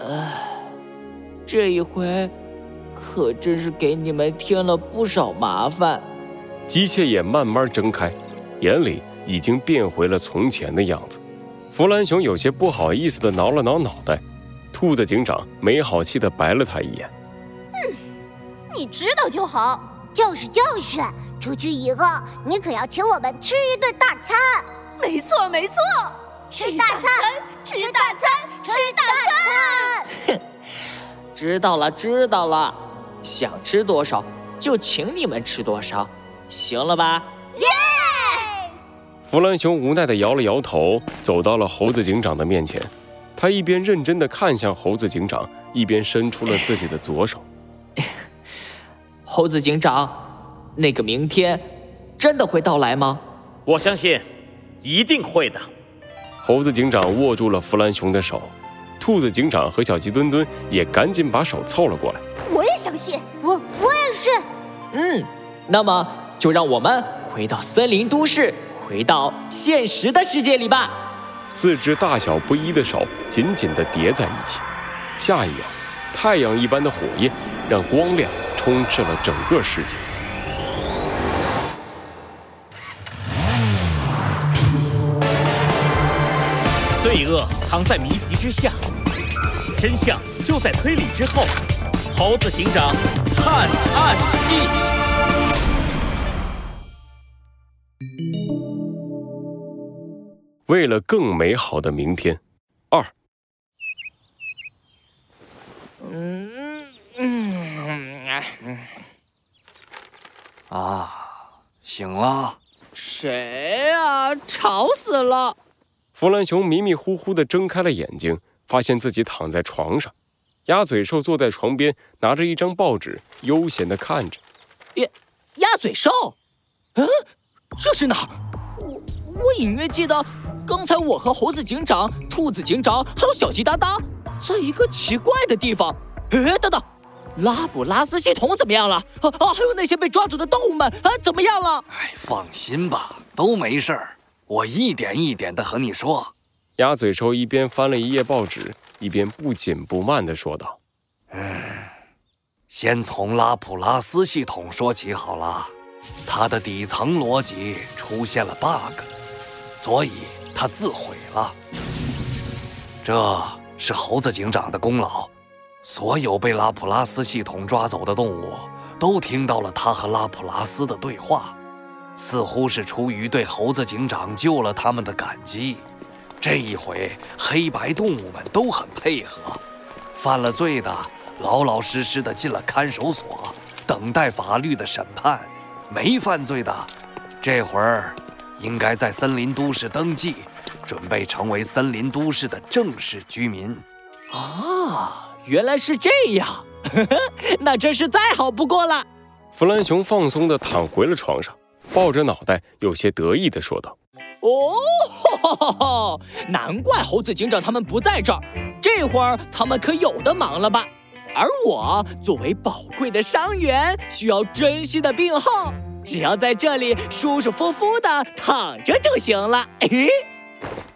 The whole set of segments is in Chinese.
唉，这一回可真是给你们添了不少麻烦。机械眼慢慢睁开，眼里已经变回了从前的样子。弗兰熊有些不好意思的挠了挠脑袋，兔子警长没好气的白了他一眼：“嗯，你知道就好，就是就是，出去以后你可要请我们吃一顿大餐。没错没错，吃大餐，吃大餐，吃大餐。哼，知道了知道了，想吃多少就请你们吃多少。”行了吧？耶！弗兰熊无奈地摇了摇头，走到了猴子警长的面前。他一边认真地看向猴子警长，一边伸出了自己的左手。猴子警长，那个明天真的会到来吗？我相信，一定会的。猴子警长握住了弗兰熊的手，兔子警长和小鸡墩墩也赶紧把手凑了过来。我也相信，我我也是。嗯，那么。就让我们回到森林都市，回到现实的世界里吧。四只大小不一的手紧紧地叠在一起，下一秒，太阳一般的火焰让光亮充斥了整个世界。罪恶藏在谜题之下，真相就在推理之后。猴子警长探案记。为了更美好的明天，二。嗯嗯啊，醒了？谁啊？吵死了！弗兰熊迷迷糊糊的睁开了眼睛，发现自己躺在床上。鸭嘴兽坐在床边，拿着一张报纸，悠闲地看着。鸭鸭嘴兽？嗯，这是哪儿？我我隐约记得。刚才我和猴子警长、兔子警长还有小鸡哒哒，在一个奇怪的地方。哎，等等，拉普拉斯系统怎么样了？啊啊，还有那些被抓走的动物们啊，怎么样了？哎，放心吧，都没事儿。我一点一点的和你说。鸭嘴兽一边翻了一页报纸，一边不紧不慢的说道：“嗯，先从拉普拉斯系统说起好了。它的底层逻辑出现了 bug，所以。”它自毁了，这是猴子警长的功劳。所有被拉普拉斯系统抓走的动物都听到了他和拉普拉斯的对话，似乎是出于对猴子警长救了他们的感激。这一回，黑白动物们都很配合，犯了罪的老老实实的进了看守所，等待法律的审判；没犯罪的，这会儿。应该在森林都市登记，准备成为森林都市的正式居民。啊，原来是这样，那真是再好不过了。弗兰熊放松地躺回了床上，抱着脑袋，有些得意地说道：“哦，难怪猴子警长他们不在这儿，这会儿他们可有的忙了吧？而我作为宝贵的伤员，需要珍惜的病号。”只要在这里舒舒服服的躺着就行了。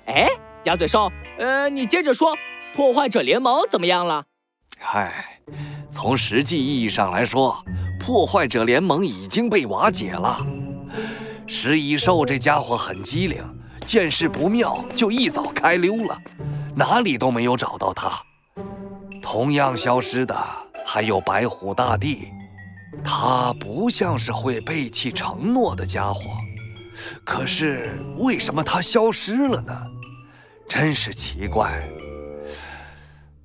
哎，鸭嘴兽，呃，你接着说，破坏者联盟怎么样了？嗨，从实际意义上来说，破坏者联盟已经被瓦解了。食蚁兽这家伙很机灵，见势不妙就一早开溜了，哪里都没有找到他。同样消失的还有白虎大帝。他不像是会背弃承诺的家伙，可是为什么他消失了呢？真是奇怪。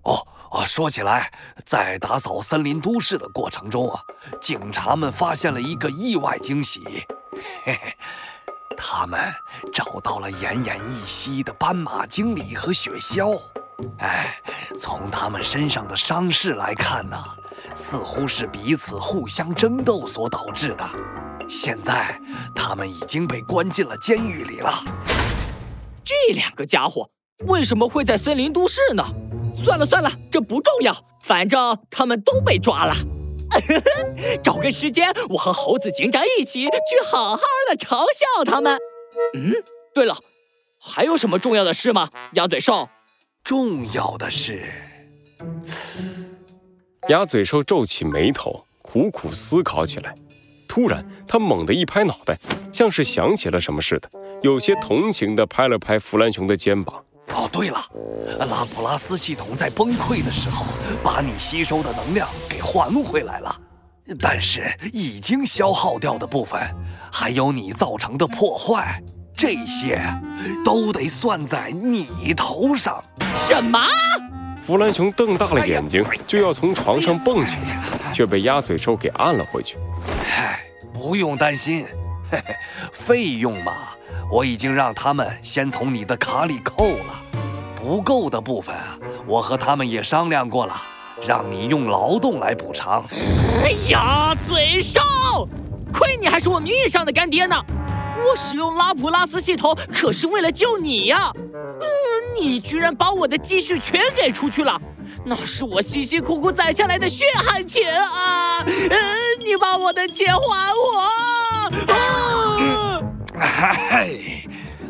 哦哦，说起来，在打扫森林都市的过程中啊，警察们发现了一个意外惊喜，嘿嘿，他们找到了奄奄一息的斑马经理和雪橇。哎，从他们身上的伤势来看呢。似乎是彼此互相争斗所导致的。现在他们已经被关进了监狱里了。这两个家伙为什么会在森林都市呢？算了算了，这不重要，反正他们都被抓了。找个时间，我和猴子警长一起去好好的嘲笑他们。嗯，对了，还有什么重要的事吗，鸭嘴兽？重要的是，鸭嘴兽皱起眉头，苦苦思考起来。突然，他猛地一拍脑袋，像是想起了什么似的，有些同情地拍了拍弗兰熊的肩膀。哦，对了，拉普拉斯系统在崩溃的时候，把你吸收的能量给还回来了，但是已经消耗掉的部分，还有你造成的破坏，这些都得算在你头上。什么？弗兰熊瞪大了眼睛，就要从床上蹦起来，却被鸭嘴兽给按了回去。嗨，不用担心，费用嘛，我已经让他们先从你的卡里扣了。不够的部分啊，我和他们也商量过了，让你用劳动来补偿。哎呀嘴兽，亏你还是我名义上的干爹呢！我使用拉普拉斯系统可是为了救你呀！嗯，你居然把我的积蓄全给出去了，那是我辛辛苦苦攒下来的血汗钱啊！嗯，你把我的钱还我！哎，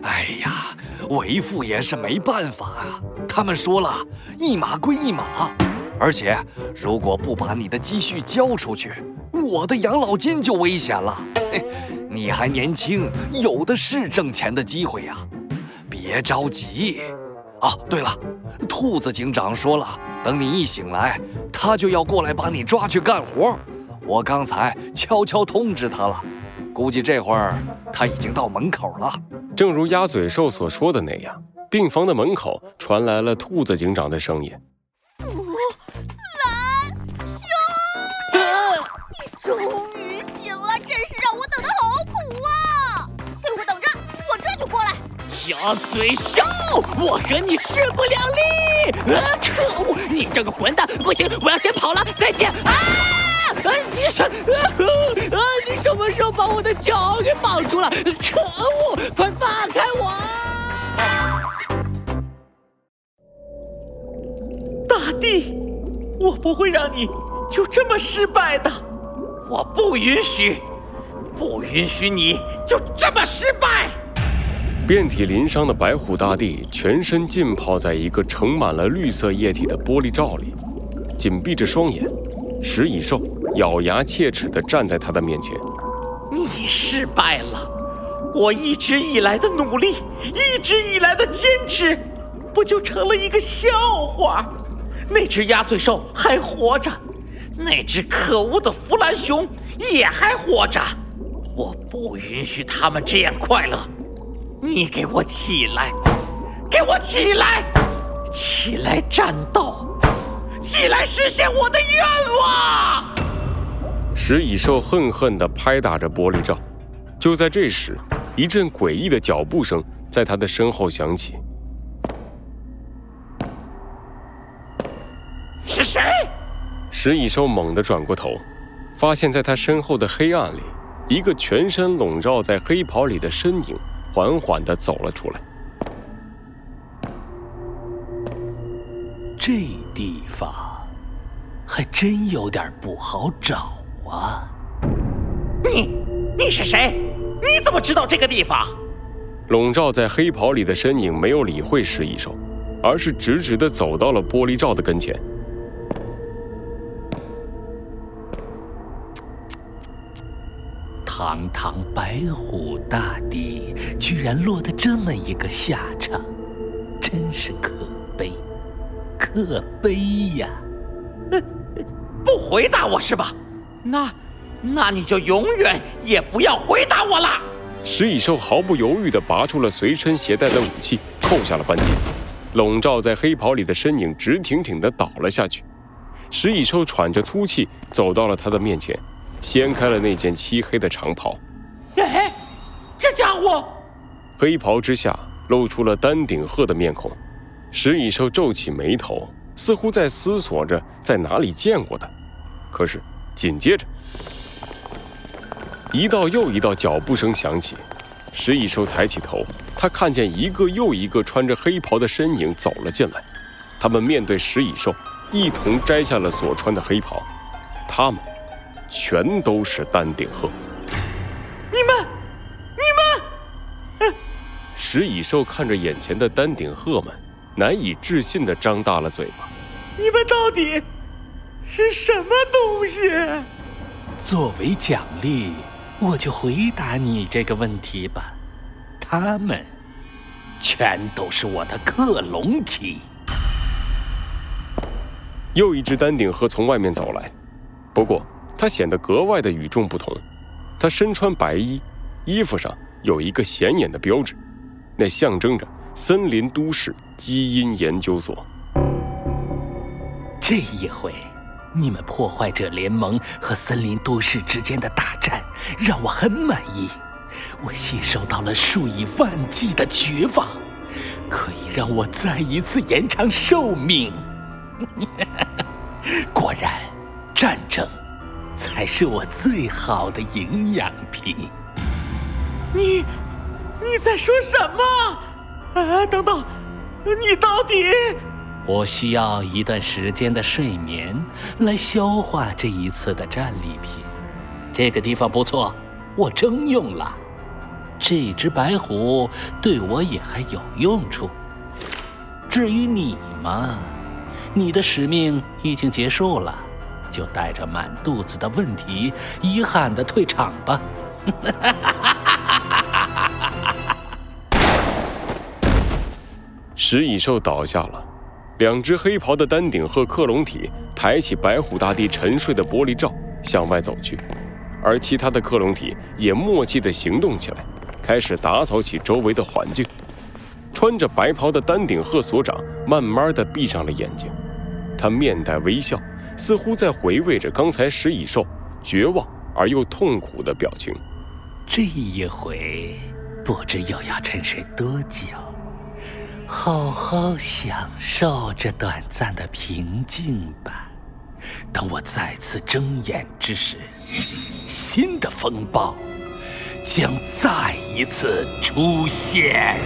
哎呀，为父也是没办法啊。他们说了一码归一码，而且如果不把你的积蓄交出去，我的养老金就危险了。你还年轻，有的是挣钱的机会呀，别着急。哦，对了，兔子警长说了，等你一醒来，他就要过来把你抓去干活。我刚才悄悄通知他了，估计这会儿他已经到门口了。正如鸭嘴兽所说的那样，病房的门口传来了兔子警长的声音。终于醒了，真是让我等得好苦啊！给我等着，我这就过来。鸭嘴兽，我和你势不两立！啊，可恶！你这个混蛋，不行，我要先跑了，再见！啊！啊，你什……啊，你什么时候把我的脚给绑住了？可恶！快放开我！大地，我不会让你就这么失败的。我不允许，不允许你就这么失败！遍体鳞伤的白虎大帝全身浸泡在一个盛满了绿色液体的玻璃罩里，紧闭着双眼。食蚁兽咬牙切齿地站在他的面前。你失败了！我一直以来的努力，一直以来的坚持，不就成了一个笑话？那只鸭嘴兽还活着。那只可恶的弗兰熊也还活着，我不允许他们这样快乐。你给我起来，给我起来，起来战斗，起来实现我的愿望！食蚁兽恨恨地拍打着玻璃罩。就在这时，一阵诡异的脚步声在他的身后响起。是谁？石蚁兽猛地转过头，发现在他身后的黑暗里，一个全身笼罩在黑袍里的身影缓缓地走了出来。这地方还真有点不好找啊！你，你是谁？你怎么知道这个地方？笼罩在黑袍里的身影没有理会石一兽，而是直直的走到了玻璃罩的跟前。堂堂白虎大帝，居然落得这么一个下场，真是可悲，可悲呀！不回答我是吧？那，那你就永远也不要回答我了。食蚁兽毫不犹豫地拔出了随身携带的武器，扣下了扳机。笼罩在黑袍里的身影直挺挺地倒了下去。食蚁兽喘着粗气走到了他的面前。掀开了那件漆黑的长袍，哎，这家伙！黑袍之下露出了丹顶鹤的面孔，食蚁兽皱起眉头，似乎在思索着在哪里见过他。可是紧接着，一道又一道脚步声响起，石蚁兽抬起头，他看见一个又一个穿着黑袍的身影走了进来，他们面对石蚁兽，一同摘下了所穿的黑袍，他们。全都是丹顶鹤。你们，你们，石蚁兽看着眼前的丹顶鹤们，难以置信地张大了嘴巴。你们到底是什么东西？作为奖励，我就回答你这个问题吧。他们全都是我的克隆体。又一只丹顶鹤从外面走来，不过它显得格外的与众不同。它身穿白衣，衣服上有一个显眼的标志，那象征着森林都市基因研究所。这一回，你们破坏者联盟和森林都市之间的大战让我很满意。我吸收到了数以万计的绝望，可以让我再一次延长寿命。果然，战争才是我最好的营养品。你，你在说什么？啊，等等，你到底？我需要一段时间的睡眠来消化这一次的战利品。这个地方不错，我征用了。这只白虎对我也还有用处。至于你嘛，你的使命已经结束了，就带着满肚子的问题，遗憾的退场吧。食蚁兽倒下了。两只黑袍的丹顶鹤克隆体抬起白虎大帝沉睡的玻璃罩，向外走去，而其他的克隆体也默契地行动起来，开始打扫起周围的环境。穿着白袍的丹顶鹤所长慢慢地闭上了眼睛，他面带微笑，似乎在回味着刚才食蚁兽绝望而又痛苦的表情。这一回，不知又要沉睡多久。好好享受这短暂的平静吧。等我再次睁眼之时，新的风暴将再一次出现。